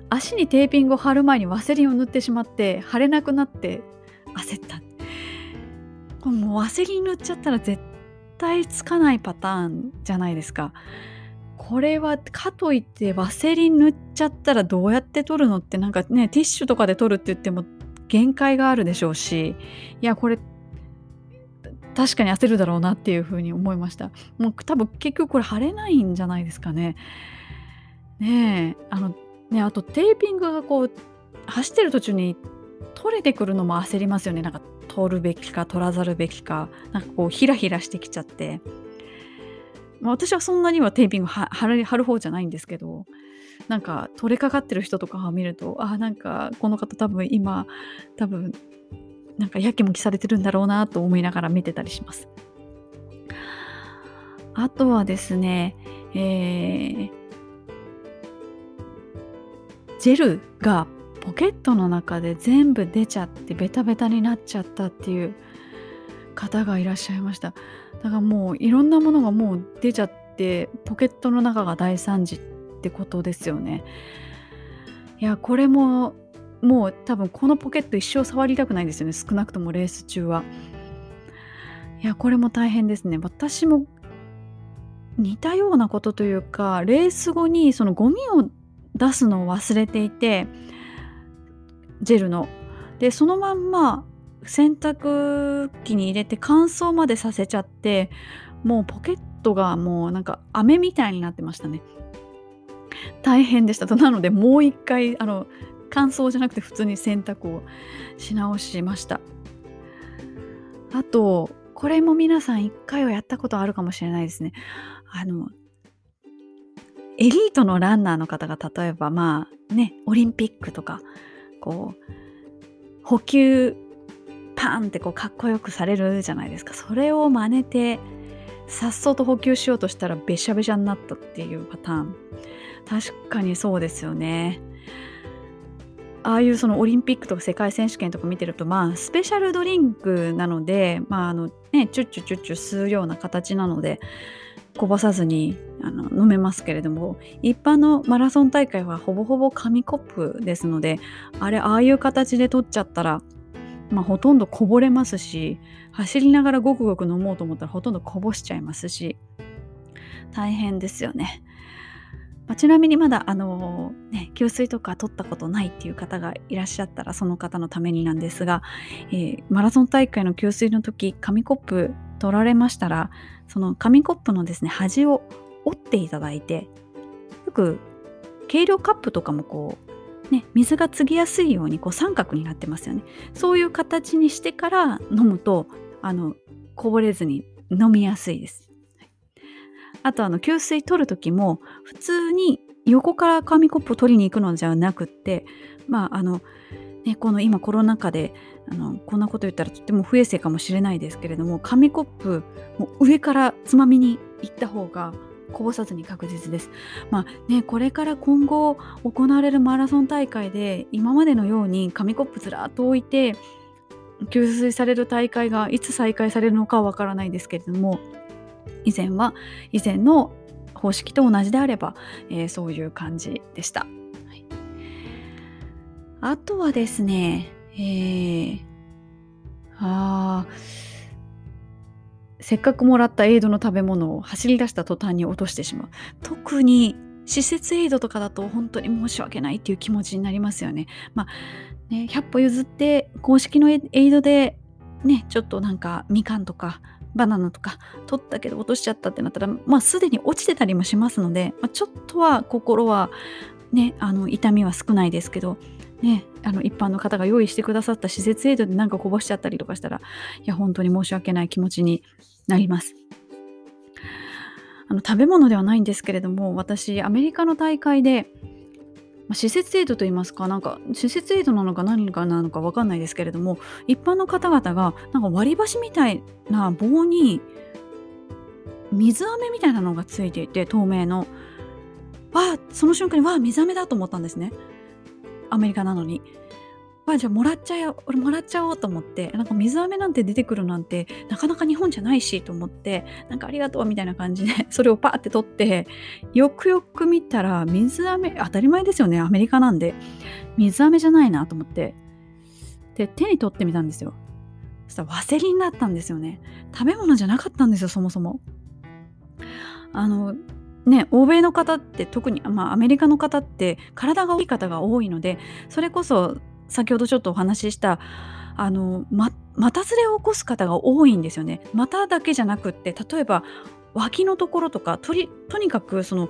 Speaker 1: 足にテーピングを貼る前にワセリンを塗ってしまって貼れなくなって焦った。これもうワセリン塗っちゃったら絶対つかないパターンじゃないですか。これはかといってワセリン塗っちゃったらどうやって取るのってなんかねティッシュとかで取るって言っても限界があるでしょうし。いやこれ確かに焦るだろうなっていうふうに思いました。もう多分結局これ貼れないんじゃないですかね。ねえあのねあとテーピングがこう走ってる途中に取れてくるのも焦りますよね。なんか取るべきか取らざるべきか。なんかこうヒラヒラしてきちゃって、まあ、私はそんなにはテーピング貼る貼る方じゃないんですけどなんか取れかかってる人とかを見るとあなんかこの方多分今多分なんかやきもきされてるんだろうなと思いながら見てたりします。あとはですね、えー、ジェルがポケットの中で全部出ちゃってベタベタになっちゃったっていう方がいらっしゃいました。だからもういろんなものがもう出ちゃってポケットの中が大惨事ってことですよね。いやこれももう多分このポケット一生触りたくないんですよね。少なくともレース中は。いやこれも大変ですね。私も似たようなことというかレース後にそのゴミを出すのを忘れていてジェルの。でそのまんま洗濯機に入れて乾燥までさせちゃってもうポケットがもうなんか飴みたいになってましたね。大変でしたとなのでもう一回あの乾燥じゃなくて普通に洗濯をし直しましたあとこれも皆さん一回はやったことあるかもしれないですねあのエリートのランナーの方が例えばまあねオリンピックとかこう補給パンってこうかっこよくされるじゃないですか。それを真似てさっそうと補給しようとしたらべしゃべしゃになったっていうパターン。確かにそうですよね。ああいうそのオリンピックとか世界選手権とか見てるとまあスペシャルドリンクなのでまああのねチュッチュチュッチュ吸うような形なのでこぼさずにあの飲めますけれども一般のマラソン大会はほぼほぼ紙コップですのであれああいう形で取っちゃったら、まあ、ほとんどこぼれますし走りながらごくごく飲もうと思ったらほとんどこぼしちゃいますし大変ですよね。まあ、ちなみにまだあの、ね、給水とか取ったことないっていう方がいらっしゃったらその方のためになんですが、えー、マラソン大会の給水の時紙コップ取られましたらその紙コップのですね端を折っていただいてよく計量カップとかもこうね水が継ぎやすいようにこう三角になってますよね。そういう形にしてから飲むとあのこぼれずに飲みやすいです。あとあの給水取る時も普通に横から紙コップを取りに行くのじゃなくってまああのね、この今コロナ禍であのこんなこと言ったらとっても不衛生かもしれないですけれども紙コップも上からつまみに行った方がこぼさずに確実です。まあね、これから今後行われるマラソン大会で今までのように紙コップずらっと置いて給水される大会がいつ再開されるのかはわからないですけれども以前は以前の方式と同じであれば、えー、そういう感じでした。はい、あとはですね、えー、あせっかくもらったエイドの食べ物を走り出した途端に落としてしまう。特に施設エイドとかだと本当に申し訳ないっていう気持ちになりますよね。まあね、100歩譲って公式のエイドでね、ちょっとなんかみかんとかバナナとか取ったけど落としちゃったってなったら、まあすでに落ちてたりもしますので、まあ、ちょっとは心はね、あの痛みは少ないですけど、ね、あの一般の方が用意してくださった施設エイドでなんかこぼしちゃったりとかしたら、いや、本当に申し訳ない気持ちになります。あの食べ物ではないんですけれども私アメリカの大会で、まあ、施設エイドといいますかなんか施設エイドなのか何かなのか分かんないですけれども一般の方々がなんか割り箸みたいな棒に水飴みたいなのがついていて透明のわあその瞬間にわあ水飴だと思ったんですねアメリカなのに。あじゃあもらっちゃえ俺もらっちゃおうと思ってなんか水飴なんて出てくるなんてなかなか日本じゃないしと思ってなんかありがとうみたいな感じでそれをパーって取ってよくよく見たら水飴当たり前ですよねアメリカなんで。水飴じゃないなと思って。で手に取ってみたんですよ。そしたらワセリンだったんですよね。食べ物じゃなかったんですよそもそも。あのね、欧米の方って特に、まあ、アメリカの方って体が大きい方が多いのでそれこそ先ほどちょっとお話ししたあのま股ずれを起こす方が多いんですよね。股だけじゃなくって例えば脇のところとかとりとにかくその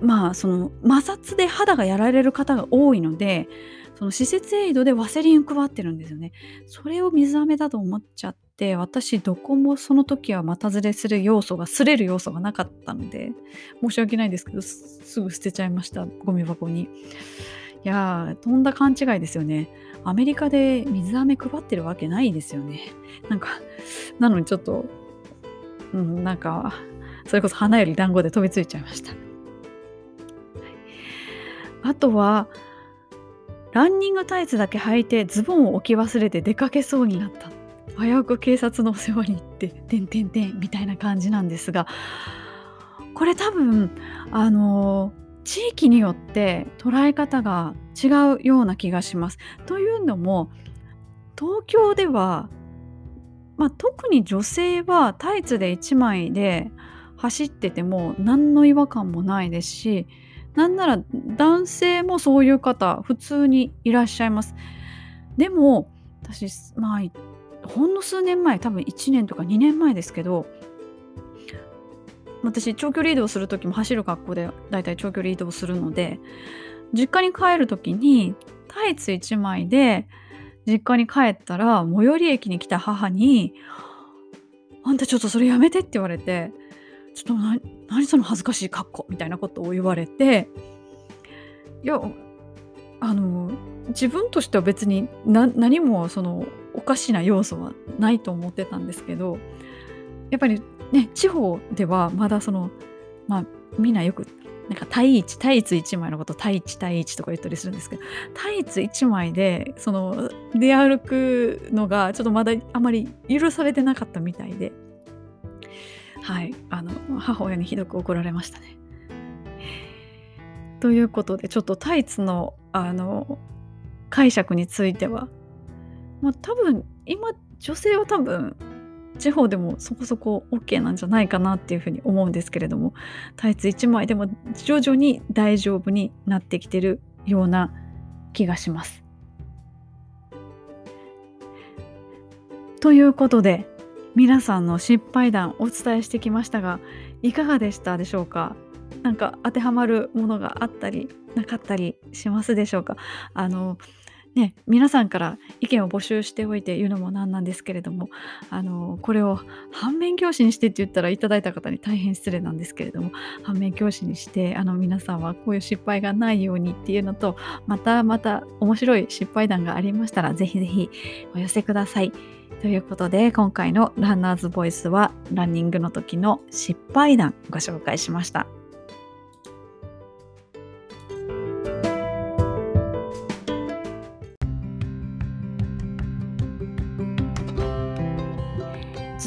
Speaker 1: まあその摩擦で肌がやられる方が多いのでその施設エイドでワセリンを配ってるんですよね。それを水飴だと思っちゃって私どこもその時は股ずれする要素が擦れる要素がなかったので申し訳ないですけどすぐ捨てちゃいましたゴミ箱に。いやー、とんだ勘違いですよね。アメリカで水飴配ってるわけないですよね。なんか、なのにちょっと、うん、なんか、それこそ花より団子で飛びついちゃいました。あとは、ランニングタイツだけ履いてズボンを置き忘れて出かけそうになった。危うく警察のお世話に行って、てんてんてんみたいな感じなんですが、これ多分、あの地域によって捉え方が違うような気がします。というのも東京では、まあ、特に女性はタイツで1枚で走ってても何の違和感もないですしなんなら男性もそういう方普通にいらっしゃいます。でも私まあほんの数年前多分1年とか2年前ですけど私長距離移動する時も走る格好でだいたい長距離移動するので実家に帰る時にタイツ1枚で実家に帰ったら最寄り駅に来た母に「あんたちょっとそれやめて」って言われて「ちょっと何その恥ずかしい格好」みたいなことを言われていやあの自分としては別に何もそのおかしな要素はないと思ってたんですけどやっぱりね、地方ではまだその、まあ、みんなよく、なんか対一、対一1枚のこと対一対一とか言ったりするんですけど、対一1枚で、その、出歩くのがちょっとまだあまり許されてなかったみたいで、はい、あの、母親にひどく怒られましたね。ということで、ちょっとタイツの、あの、解釈については、まあ多分、今、女性は多分、地方でもそこそこ OK なんじゃないかなっていうふうに思うんですけれどもタイツ1枚でも徐々に大丈夫になってきてるような気がします。ということで皆さんの失敗談お伝えしてきましたがいかがでしたでしょうか？何か当てはまるものがあったりなかったりしますでしょうか？あのね、皆さんから意見を募集しておいて言うのもなんなんですけれどもあのこれを反面教師にしてって言ったらいただいた方に大変失礼なんですけれども反面教師にしてあの皆さんはこういう失敗がないようにっていうのとまたまた面白い失敗談がありましたらぜひぜひお寄せください。ということで今回のランナーズボイスはランニングの時の失敗談ご紹介しました。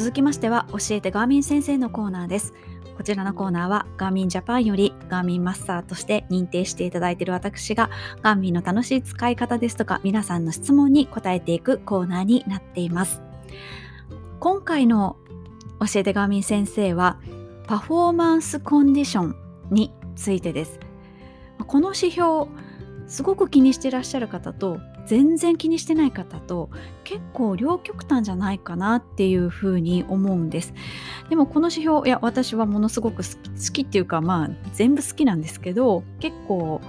Speaker 1: 続きましては教えてガーミン先生のコーナーです。こちらのコーナーはガーミンジャパンよりガーミンマスターとして認定していただいている私がガーミンの楽しい使い方ですとか皆さんの質問に答えていくコーナーになっています。今回の教えてガーミン先生はパフォーマンスコンディションについてです。この指標すごく気にしていらっしゃる方と全然気にしてない方と結構両極端じゃないかなっていうふうに思うんです。でもこの指標いや私はものすごく好きっていうかまあ全部好きなんですけど結構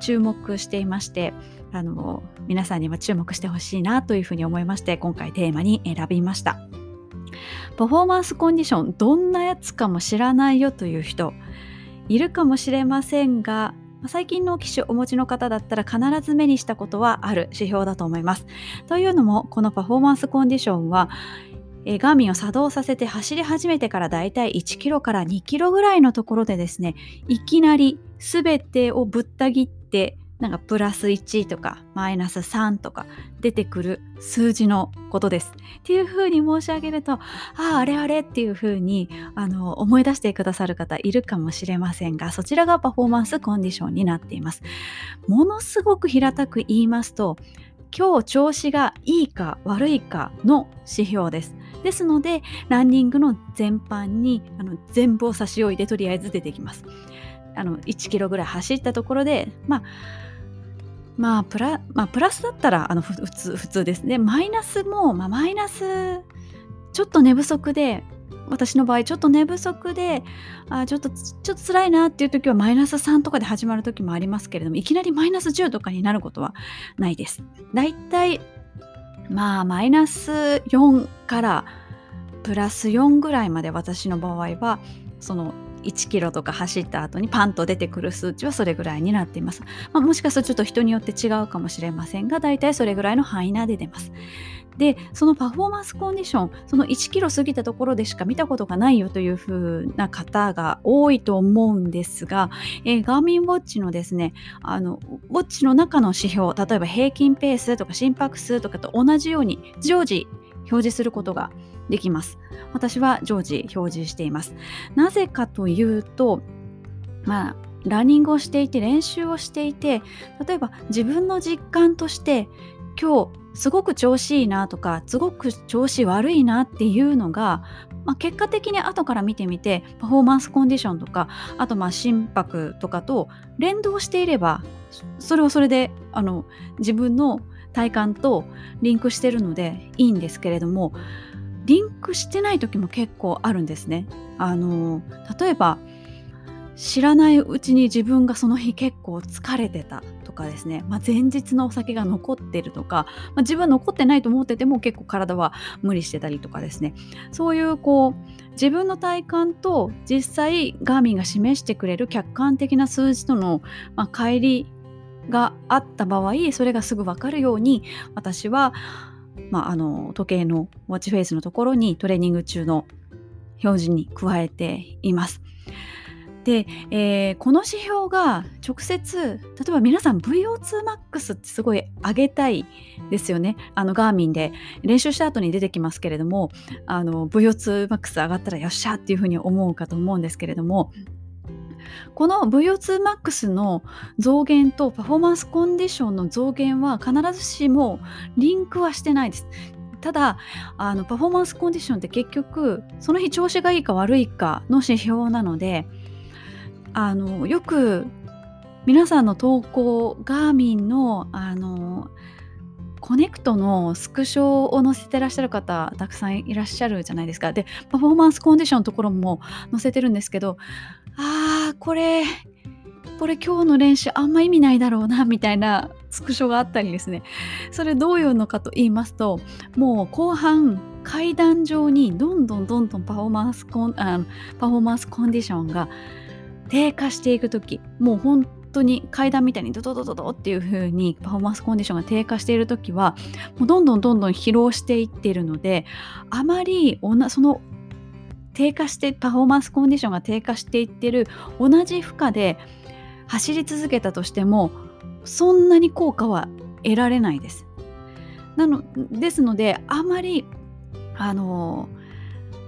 Speaker 1: 注目していましてあの皆さんには注目してほしいなというふうに思いまして今回テーマに選びました。パフォーマンスコンディションどんなやつかも知らないよという人いるかもしれませんが最近の機種お持ちの方だったら必ず目にしたことはある指標だと思います。というのもこのパフォーマンスコンディションはえガーミンを作動させて走り始めてからだいたい1キロから2キロぐらいのところでですねいきなり全てをぶった切ってなんかプラス1とかマイナス3とか出てくる数字のことです。っていうふうに申し上げるとあああれあれっていうふうにあの思い出してくださる方いるかもしれませんがそちらがパフォーマンスコンディションになっています。ものすごく平たく言いますと今日調子がいいか悪いかの指標です。ですのでランニングの全般にあの全部を差し置いてとりあえず出てきます。あの1キロぐらい走ったところでまあまあプラ、まあ、プラスだったらあの普通普通ですね。マイナスも、まあ、マイナスちょっと寝不足で私の場合ちょっと寝不足であちょっとちょっと辛いなっていう時はマイナス3とかで始まる時もありますけれどもいきなりマイナス10とかになることはないです。だいたいまあマイナス4からプラス4ぐらいまで私の場合はその1キロとか走った後にパンと出てくる数値はそれぐらいになっています。まあ、もしかするとちょっと人によって違うかもしれませんが、大体それぐらいの範囲内で出ます。で、そのパフォーマンスコンディション、その1キロ過ぎたところでしか見たことがないよという風な方が多いと思うんですが、えー、ガーミンウォッチのですね、あの、ウォッチの中の指標、例えば平均ペースとか心拍数とかと同じように常時表示することができます。私は常時表示しています。なぜかというと、まあ、ランニングをしていて練習をしていて例えば自分の実感として今日すごく調子いいなとかすごく調子悪いなっていうのが、まあ、結果的に後から見てみてパフォーマンスコンディションとかあとまあ心拍とかと連動していればそれはそれであの自分の体感とリンクしてるのでいいんですけれどもリンクしてない時も結構あるんですね。あの例えば知らないうちに自分がその日結構疲れてたとかですね、まあ、前日のお酒が残ってるとか、まあ、自分は残ってないと思ってても結構体は無理してたりとかですねそういうこう自分の体感と実際ガーミンが示してくれる客観的な数字との、まあ、乖離があった場合それがすぐ分かるように私はまあ、あの時計のウォッチフェイスのところにトレーニング中の表示に加えています。で、えー、この指標が直接例えば皆さん VO2max ってすごい上げたいですよねあのガーミンで練習した後に出てきますけれどもあの VO2max 上がったらよっしゃっていうふうに思うかと思うんですけれどもこの VO2max の増減とパフォーマンスコンディションの増減は必ずしもリンクはしてないです。ただあのパフォーマンスコンディションって結局その日調子がいいか悪いかの指標なのであのよく皆さんの投稿ガーミンのあのコネクトのスクショを載せてらっしゃる方たくさんいらっしゃるじゃないですか。でパフォーマンスコンディションのところも載せてるんですけどあーこれこれ今日の練習あんま意味ないだろうなみたいな スクショがあったりですね。それどういうのかと言いますともう後半階段上にどんどんどんどんパフォーマンスコンあパフォーマンスコンディションが低下していく時もう本当に階段みたいにドドドドドっていう風にパフォーマンスコンディションが低下している時はもうどんどんどんどん疲労していっているのであまりその低下してパフォーマンスコンディションが低下していってる同じ負荷で走り続けたとしてもそんなに効果は得られないです。なのですのであまりあの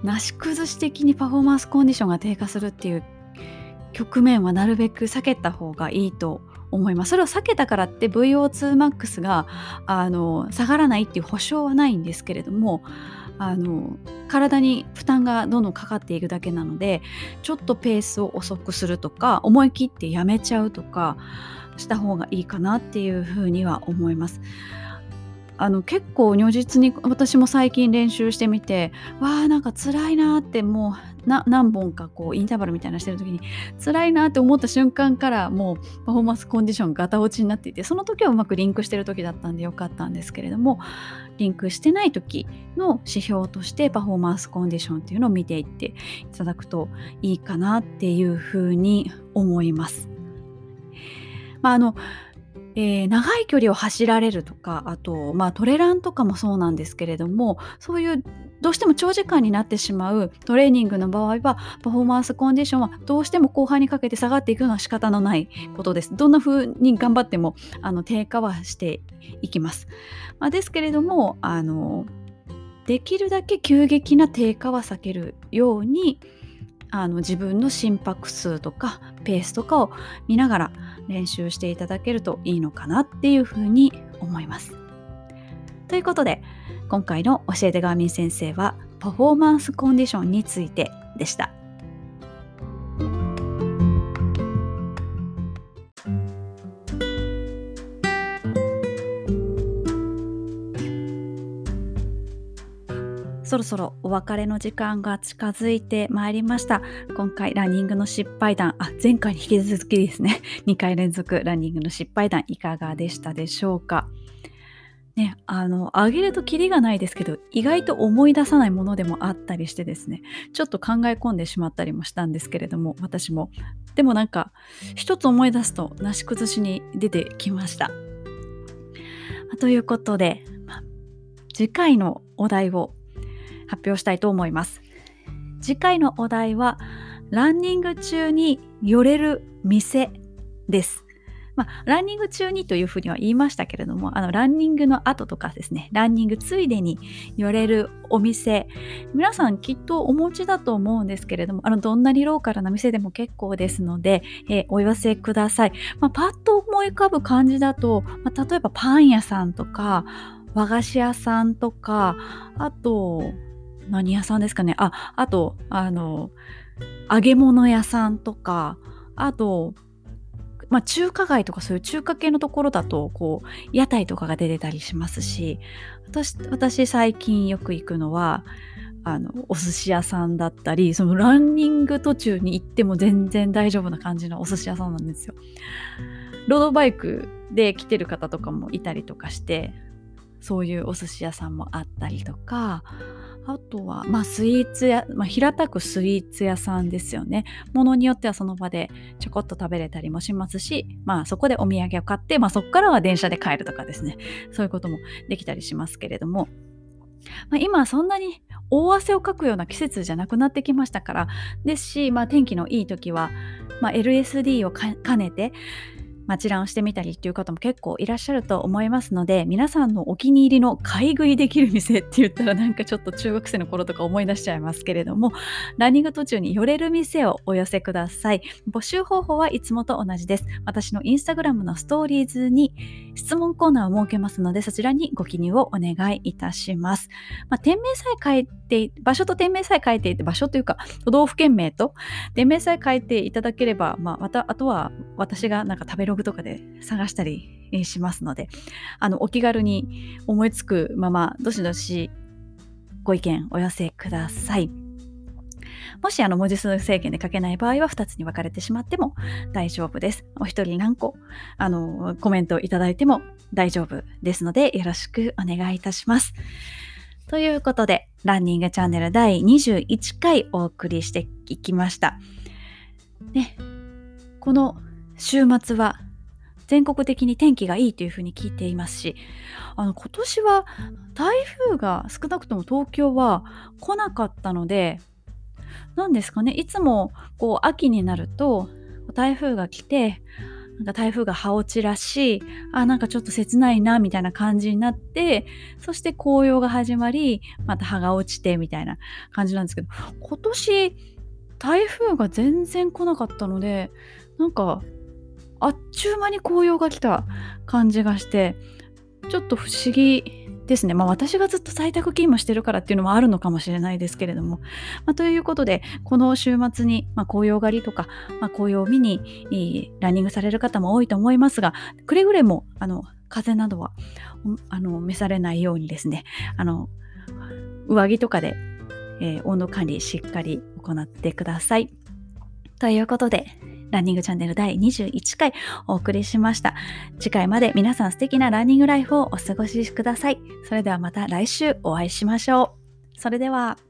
Speaker 1: なし崩し的にパフォーマンスコンディションが低下するっていう局面はなるべく避けた方がいいと思います。それを避けたからって VO2max があの下がらないっていう保証はないんですけれどもあの体に負担がどんどんかかっていくだけなのでちょっとペースを遅くするとか思い切ってやめちゃうとかした方がいいかなっていうふうには思います。あの結構如実に私も最近練習してみてわあなんか辛いなってもう何本かこうインターバルみたいなしてる時に辛いなって思った瞬間からもうパフォーマンスコンディションガタ落ちになっていてその時はうまくリンクしてる時だったんでよかったんですけれどもリンクしてない時の指標としてパフォーマンスコンディションっていうのを見ていっていただくといいかなっていうふうに思います。まあ、あのえー、長い距離を走られるとかあと、まあ、トレランとかもそうなんですけれどもそういうどうしても長時間になってしまうトレーニングの場合はパフォーマンスコンディションはどうしても後半にかけて下がっていくのは仕方のないことです。どんな風に頑張ってもあの低下はしていきます。まあ、ですけれどもあのできるだけ急激な低下は避けるようにあの自分の心拍数とかペースとかを見ながら練習していただけるといいのかなっていうふうに思います。ということで今回の教えてガーミン先生はパフォーマンスコンディションについてでした。そろそろお別れの時間が近づいてまいりました。今回ランニングの失敗談、あ、前回に引き続きですね、2回連続ランニングの失敗談いかがでしたでしょうか。ね、あの、あげるとキリがないですけど、意外と思い出さないものでもあったりしてですね、ちょっと考え込んでしまったりもしたんですけれども、私も。でもなんか、一つ思い出すと、なし崩しに出てきました。ということで、次回のお題を発表したいと思います。次回のお題は、ランニング中に寄れる店です。まあ、ランニング中にというふうには言いましたけれども、あの、ランニングの後とかですね、ランニングついでに寄れるお店、皆さんきっとお持ちだと思うんですけれども、あの、どんなにローカルな店でも結構ですので、えー、お寄せください。まあ、パッと思い浮かぶ感じだと、まあ、例えばパン屋さんとか、和菓子屋さんとか、あと、何屋さんですかね？ああとあの揚げ物屋さんとかあとまあ、中華街とかそういう中華系のところだとこう屋台とかが出てたりしますし私私最近よく行くのはあのお寿司屋さんだったりそのランニング途中に行っても全然大丈夫な感じのお寿司屋さんなんですよ。ロードバイクで来てる方とかもいたりとかしてそういうお寿司屋さんもあったりとかあとは、まあ、スイーツ屋、まあ、平たくスイーツ屋さんですよね。ものによってはその場でちょこっと食べれたりもしますし、まあ、そこでお土産を買って、まあ、そこからは電車で帰るとかですね。そういうこともできたりしますけれども、まあ、今そんなに大汗をかくような季節じゃなくなってきましたからですし、まあ、天気のいい時は、まあ、LSD を兼ねて町ランをしてみたりっていう方も結構いらっしゃると思いますので皆さんのお気に入りの買い食いできる店って言ったらなんかちょっと中学生の頃とか思い出しちゃいますけれどもランニング途中に寄れる店をお寄せください。募集方法はいつもと同じです。私のインスタグラムのストーリーズに質問コーナーを設けますのでそちらにご記入をお願いいたします、まあ、店名さえ書いて場所と店名さえ書いていて場所というか都道府県名と店名さえ書いていただければ、まあ、またあとは私がなんか食べログとかで探したりしますので、あの、お気軽に思いつくまま、どしどしご意見お寄せください。もしあの文字数制限で書けない場合は2つに分かれてしまっても大丈夫です。お一人何個あのコメントいただいても大丈夫ですのでよろしくお願いいたします。ということで、ランニングチャンネル第21回お送りしていきました。ね、この週末は全国的に天気がいいというふうに聞いていますしあの今年は台風が少なくとも東京は来なかったので何ですかねいつもこう秋になると台風が来てなんか台風が葉落ちらしいあなんかちょっと切ないなみたいな感じになってそして紅葉が始まりまた葉が落ちてみたいな感じなんですけど今年台風が全然来なかったのでなんかあっちゅう間に紅葉が来た感じがしてちょっと不思議ですね。まあ私がずっと在宅勤務してるからっていうのもあるのかもしれないですけれども。まあ、ということで、この週末に、まあ、紅葉狩りとか、まあ、紅葉を見にランニングされる方も多いと思いますが、くれぐれもあの風などはあの召されないようにですね、あの上着とかで、えー、温度管理しっかり行ってください。ということで、ランニングチャンネル第21回お送りしました。次回まで皆さん素敵なランニングライフをお過ごしください。それではまた来週お会いしましょう。それでは。